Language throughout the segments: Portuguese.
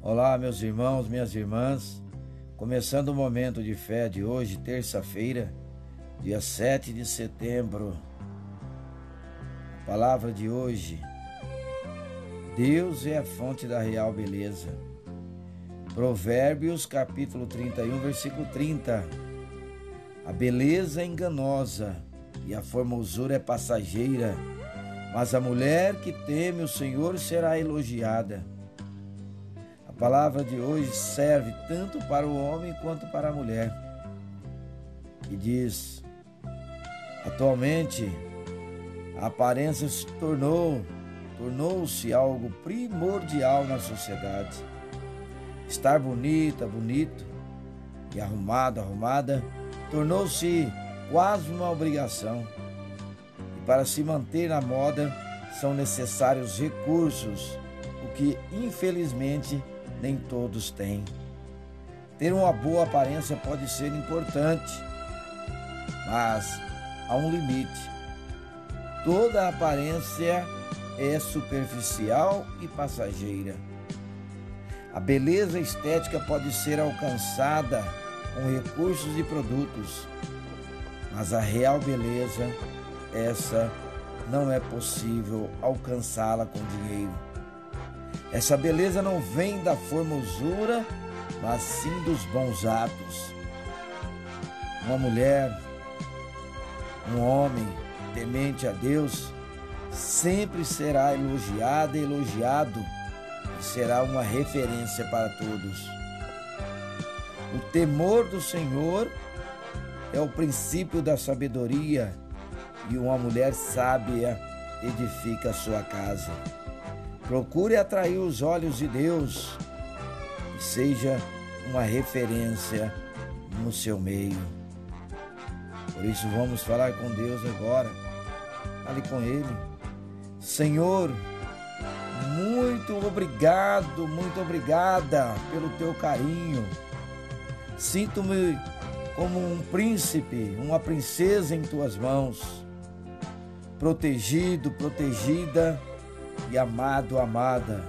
Olá, meus irmãos, minhas irmãs. Começando o momento de fé de hoje, terça-feira, dia 7 de setembro. A palavra de hoje: Deus é a fonte da real beleza. Provérbios, capítulo 31, versículo 30. A beleza é enganosa e a formosura é passageira, mas a mulher que teme o Senhor será elogiada. A palavra de hoje serve tanto para o homem quanto para a mulher. E diz: Atualmente, a aparência se tornou, tornou-se algo primordial na sociedade. Estar bonita, bonito e arrumado, arrumada, tornou-se quase uma obrigação. E para se manter na moda são necessários recursos, o que infelizmente nem todos têm. Ter uma boa aparência pode ser importante, mas há um limite. Toda aparência é superficial e passageira. A beleza estética pode ser alcançada com recursos e produtos, mas a real beleza, essa não é possível alcançá-la com dinheiro. Essa beleza não vem da formosura, mas sim dos bons atos. Uma mulher, um homem temente a Deus, sempre será elogiada e elogiado e será uma referência para todos. O temor do Senhor é o princípio da sabedoria e uma mulher sábia edifica a sua casa. Procure atrair os olhos de Deus e seja uma referência no seu meio. Por isso vamos falar com Deus agora. Fale com Ele. Senhor, muito obrigado, muito obrigada pelo teu carinho. Sinto-me como um príncipe, uma princesa em tuas mãos, protegido, protegida e amado, amada.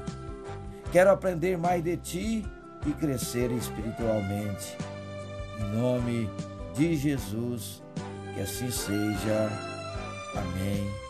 Quero aprender mais de ti e crescer espiritualmente. Em nome de Jesus, que assim seja. Amém